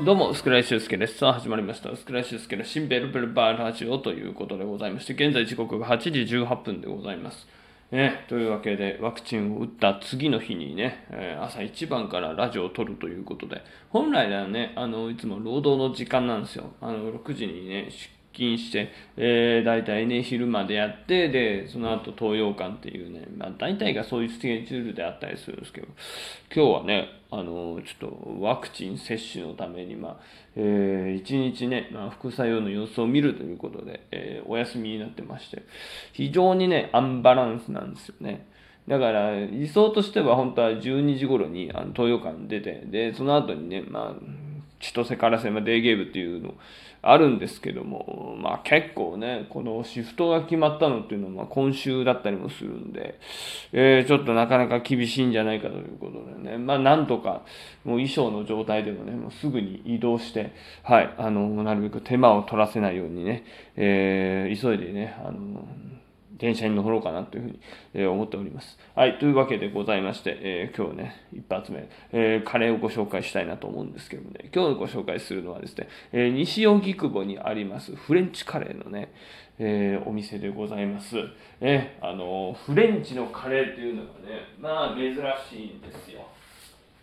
どうも、スクライシュウスケです。さあ、始まりました。スクライシュウスケの新ベルベルバーラジオということでございまして、現在時刻が8時18分でございます。ね、というわけで、ワクチンを打った次の日にね、えー、朝一番からラジオを撮るということで、本来はね、あの、いつも労働の時間なんですよ。あの、6時にね、勤して、えー、大体ね、昼までやって、で、その後東洋館っていうね、まあ大体がそういうスケジュールであったりするんですけど、今日はね、あの、ちょっとワクチン接種のために、まあ、えー、一日ね、まあ、副作用の様子を見るということで、えー、お休みになってまして、非常にね、アンバランスなんですよね。だから、理想としては本当は12時頃にあの東洋館出て、で、その後にね、まあ、千歳からせまデーゲームっていうのあるんですけども、まあ結構ね、このシフトが決まったのっていうのは、ま今週だったりもするんで、えー、ちょっとなかなか厳しいんじゃないかということでね、まあなんとか、もう衣装の状態でもね、もうすぐに移動して、はい、あの、なるべく手間を取らせないようにね、えー、急いでね、あの、電車に乗ろうかなというふうに、え思っております。はい、というわけでございまして、えー、今日ね、一発目、えー、カレーをご紹介したいなと思うんですけどもね、今日ご紹介するのはですね、えー、西荻窪にありますフレンチカレーのね、えお店でございます。えあのフレンチのカレーっていうのがね、まあ珍しいんですよ。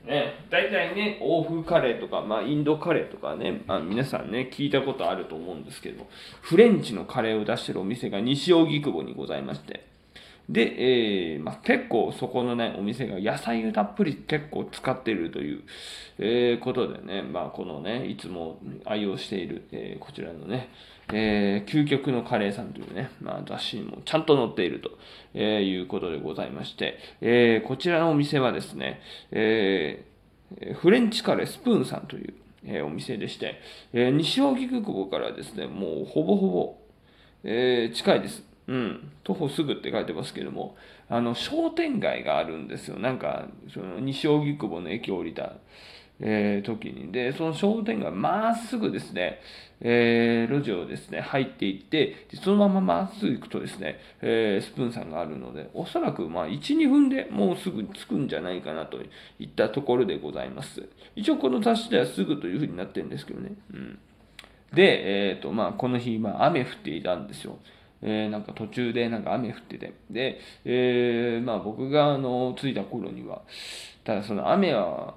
ね、大体ね、欧風カレーとか、まあ、インドカレーとかね、まあ、皆さんね、聞いたことあると思うんですけど、フレンチのカレーを出してるお店が西荻窪にございまして、で、えーまあ、結構そこのね、お店が野菜をたっぷり結構使っているという、えー、ことでね、まあ、このね、いつも愛用している、えー、こちらのね、えー、究極のカレーさんというね、まあ、雑誌にもちゃんと載っていると、え、いうことでございまして、えー、こちらのお店はですね、えー、フレンチカレースプーンさんという、えー、お店でして、えー、西荻窪からですね、もうほぼほぼ、えー、近いです。うん、徒歩すぐって書いてますけども、あの、商店街があるんですよ。なんか、その、西荻窪の駅を降りた、えー、時に。で、その商店街、まっすぐですね、えー、路地をですね、入っていって、そのまままっすぐ行くとですね、えー、スプーンさんがあるので、おそらくまあ1、2分でもうすぐ着くんじゃないかなといったところでございます。一応この雑誌ではすぐというふうになってるんですけどね。うん。で、えっ、ー、と、まあこの日、まあ雨降っていたんですよ。えー、なんか途中でなんか雨降ってて。で、えー、まあ僕があの、着いた頃には、ただその雨は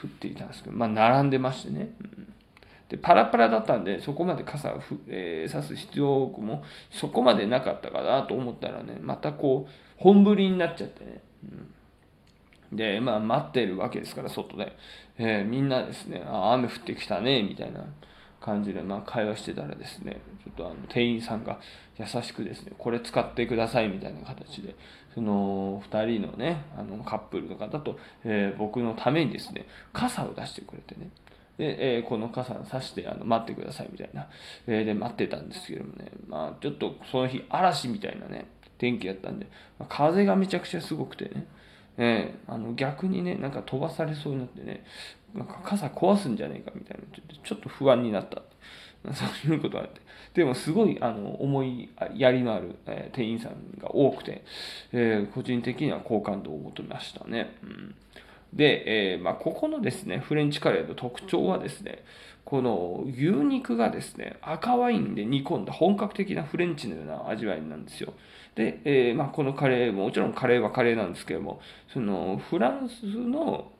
降っていたんですけど、まあ並んでましてね。うん。でパラパラだったんでそこまで傘を、えー、差す必要もそこまでなかったかなと思ったらねまたこう本降りになっちゃってね、うん、でまあ待ってるわけですから外で、えー、みんなですねあ雨降ってきたねみたいな。感じで、まあ、会話してたらですねちょっとあの店員さんが優しくですねこれ使ってくださいみたいな形でその2人のねあのカップルの方と、えー、僕のためにですね傘を出してくれてね。で、えー、この傘をさしてあの待ってくださいみたいな、えー、で待ってたんですけどもね、まあちょっとその日嵐みたいなね、天気やったんで、まあ、風がめちゃくちゃすごくてね、えー、あの逆にね、なんか飛ばされそうになってね、なんか傘壊すんじゃねえかみたいな、ちょっと不安になった。そういうことがあって。でもすごいあの思いやりのある、えー、店員さんが多くて、えー、個人的には好感度を求めましたね。うんで、えー、まあ、ここのですね、フレンチカレーの特徴はですね、この牛肉がですね、赤ワインで煮込んだ本格的なフレンチのような味わいなんですよ。で、えー、まあ、このカレーも、もちろんカレーはカレーなんですけども、そのフランスの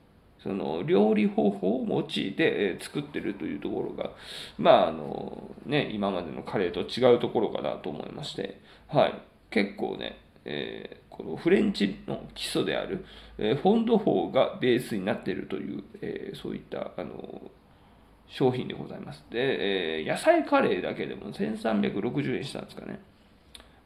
その料理方法を用いて作ってるというところが、まああのね、今までのカレーと違うところかなと思いまして、はい、結構ね、えー、このフレンチの基礎である、えー、フォンド法がベースになっているという、えー、そういったあの商品でございます。で、えー、野菜カレーだけでも1360円したんですかね。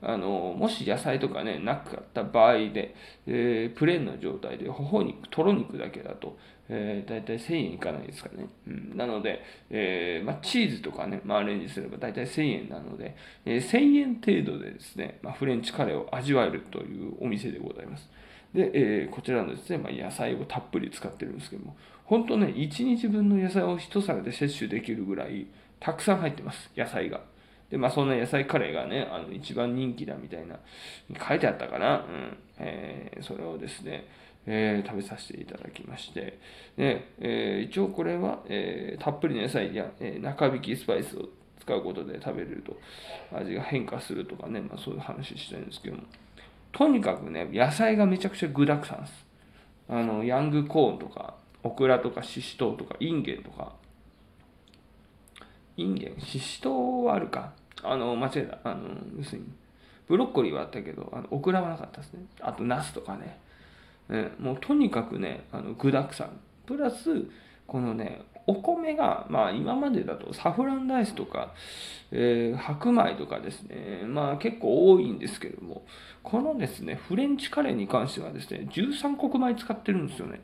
あのもし野菜とかねなかった場合で、えー、プレーンの状態で頬肉とろ肉だけだと、えー、大体1000円いかないですかね、うん、なので、えーま、チーズとかね、まあ、アレンジすれば大体1000円なので、えー、1000円程度でですね、まあ、フレンチカレーを味わえるというお店でございますで、えー、こちらのですね、まあ、野菜をたっぷり使ってるんですけども本当ね1日分の野菜を一皿で摂取できるぐらいたくさん入ってます野菜がで、まあそんな野菜カレーがね、あの一番人気だみたいな、書いてあったかな。うん。えー、それをですね、えー、食べさせていただきまして、でえー、一応これは、えー、たっぷりの野菜や、え中引きスパイスを使うことで食べれると味が変化するとかね、まあ、そういう話してるんですけどもとにかくね野菜がめちゃくちゃ具だくさんです。あのヤングコーンとかオクラとかシシトウとかインゲンとか。インゲン？シシトウはあるか。あの間違えた。あの要するにブロッコリーはあったけどあのオクラはなかったですね。あとナスとかね、えもうとにかくねあの具だくさプラスこのねお米が、まあ、今までだとサフランライスとか、えー、白米とかですね、まあ、結構多いんですけども、このですね、フレンチカレーに関してはですね、13穀米使ってるんですよね。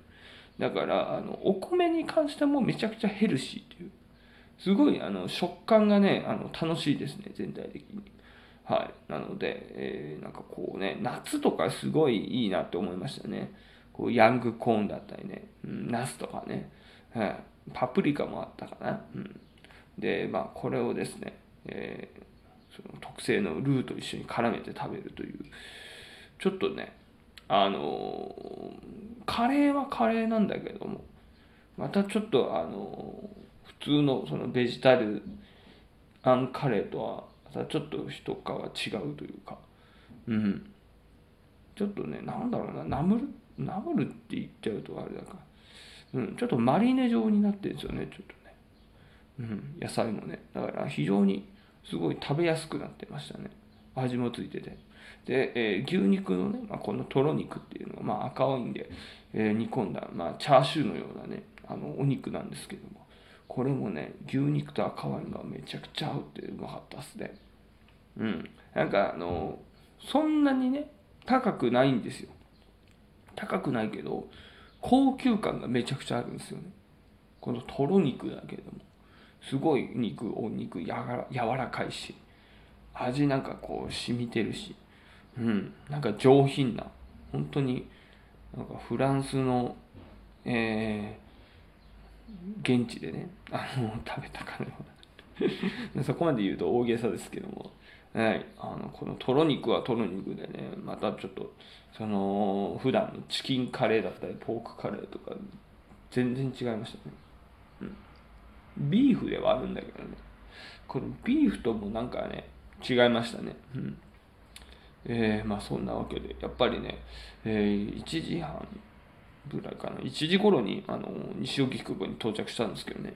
だから、あのお米に関してもめちゃくちゃヘルシーという。すごいあの食感がね、あの楽しいですね、全体的に。はい。なので、えー、なんかこうね、夏とかすごいいいなって思いましたね。こうヤングコーンだったりね、うん、ナスとかね。はい。パプリカもあったかな。うん、で、まあ、これをですね、えー、その特製のルーと一緒に絡めて食べるという、ちょっとね、あのー、カレーはカレーなんだけども、またちょっと、あのー、普通のそのベジタルアンカレーとは、またちょっと一皮違うというか、うん。ちょっとね、なんだろうな、ナムル、ナムルって言っちゃうとあれだから、うん、ちょっとマリネ状になってるんですよね、ちょっとね。うん、野菜もね。だから非常にすごい食べやすくなってましたね。味もついてて。で、えー、牛肉のね、まあ、このとろ肉っていうのが、まあ、赤ワインで、えー、煮込んだ、まあ、チャーシューのようなね、あのお肉なんですけども、これもね、牛肉と赤ワインがめちゃくちゃ合うってうまかったっすね。うん。なんか、あの、そんなにね、高くないんですよ。高くないけど、高級感がめちゃくちゃあるんですよね。このとろ肉だけでも。すごい肉お肉やが柔らかいし。味なんかこう染みてるし。うん。なんか上品な。本当になんかフランスのえー、現地でねあの食べたかのような。そこまで言うと大げさですけども。はい、あのこのとろ肉はとろ肉でねまたちょっとその普段のチキンカレーだったりポークカレーとか全然違いましたね、うん、ビーフではあるんだけどね。このビーフともなんかね違いましたね。うん。えー、まあそんなわけでやっぱりね、えー、1時半ぐらいかな。1時頃にあの西荻窪に到着したんですけどね。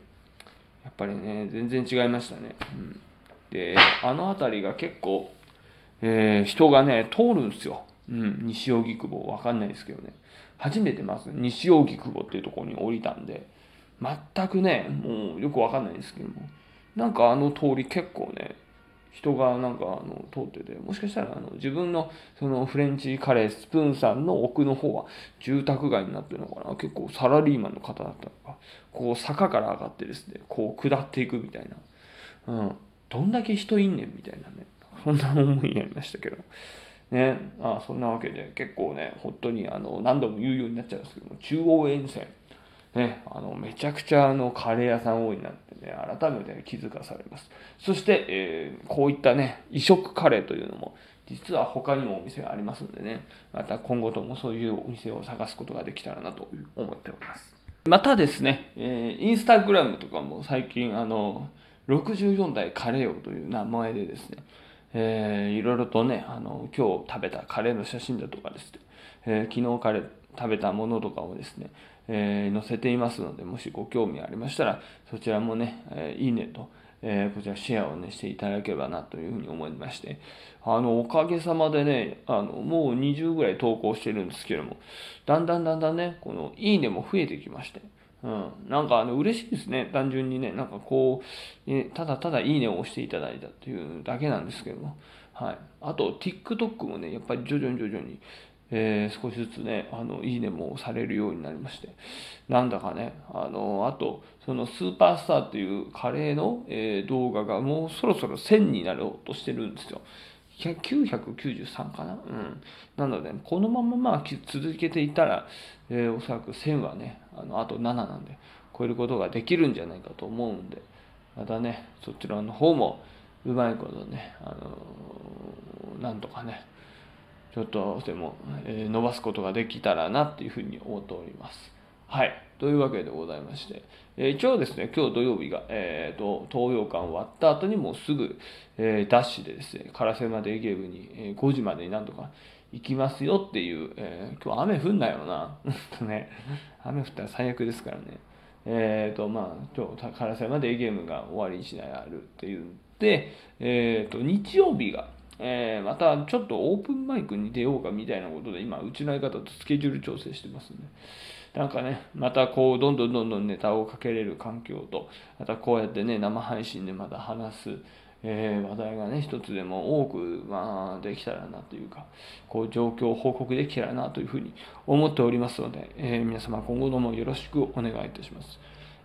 やっぱりね全然違いましたね。うん。で、あの辺りが結構、えー、人がね、通るんですよ。うん、西荻窪、わかんないですけどね。初めてまず西荻窪っていうところに降りたんで、全くね、もうよくわかんないですけども、なんかあの通り結構ね、人がなんかあの通ってて、もしかしたらあの自分のそのフレンチカレースプーンさんの奥の方は住宅街になってるのかな結構サラリーマンの方だったのか、こう坂から上がってですね、こう下っていくみたいな。うん。どんだけ人いんねんみたいなね、そんな思いになりましたけど。ね、あそんなわけで結構ね、本当にあの何度も言うようになっちゃうんですけども、中央沿線、ね、あのめちゃくちゃあのカレー屋さん多いなってね、改めて気づかされます。そして、えー、こういったね、異色カレーというのも、実は他にもお店がありますのでね、また今後ともそういうお店を探すことができたらなと思っております。またですね、えー、インスタグラムとかも最近あの、64代カレー王という名前でですね、えー、いろいろとね、あの、今日食べたカレーの写真だとかですね、えー、昨日カレー食べたものとかをですね、えー、載せていますので、もしご興味ありましたら、そちらもね、えー、いいねと、えー、こちらシェアをね、していただければなというふうに思いまして、あの、おかげさまでね、あの、もう20ぐらい投稿してるんですけども、だんだんだんだんね、このいいねも増えてきまして、うん、なんかあの嬉しいですね、単純にね、なんかこう、ただただいいねを押していただいたというだけなんですけど。も、はい、あと TikTok もね、やっぱり徐々に徐々に、えー、少しずつね、あのいいねもされるようになりまして、なんだかね、あのあと、そのスーパースターっていうカレーの、えー、動画がもうそろそろ1000になろうとしてるんですよ。993かな？うん。なので、このまままあ続けていたら、えー、おそらく1000はね、あのあと7なんで、超えることができるんじゃないかと思うんで、またね、そちらの方もうまいことね、あのー、なんとかね、ちょっとでも、えー、伸ばすことができたらなっていうふうに思っております。はい。というわけでございまして、えー、一応ですね、今日土曜日が、えーと、東洋館終わった後にもうすぐ、えー、ダッシュでですね、烏山デーゲームに、えー、5時までになんとか行きますよっていう、えー、今日雨降んなよな。とね、雨降ったら最悪ですからね。えっ、ー、と、まあ、今日、烏山デーゲームが終わりにしないあるっていうんで、えっ、ー、と、日曜日が、えー、またちょっとオープンマイクに出ようかみたいなことで、今、うちの相方とスケジュール調整してますんで、なんかね、またこう、どんどんどんどんネタをかけれる環境と、またこうやってね、生配信でまた話す、えー、話題がね、一つでも多く、まあ、できたらなというか、こう、状況を報告できたらなというふうに思っておりますので、えー、皆様今後ともよろしくお願いいたします。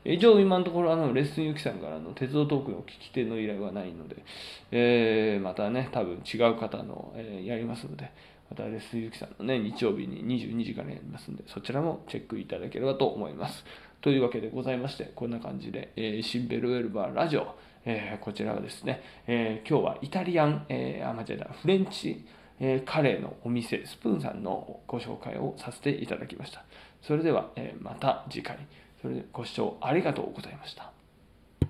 以上、今のところ、あの、レッスンゆきさんからの鉄道トークの聞き手の依頼はないので、えー、またね、多分違う方の、えやりますので、またレスユキさんのね、日曜日に22時からやりますんで、そちらもチェックいただければと思います。というわけでございまして、こんな感じで、えー、シンベルウェルバーラジオ、えー、こちらはですね、えー、今日はイタリアン、えー、あ、間違えた、フレンチ、えー、カレーのお店、スプーンさんのご紹介をさせていただきました。それでは、えー、また次回、それでご視聴ありがとうございました。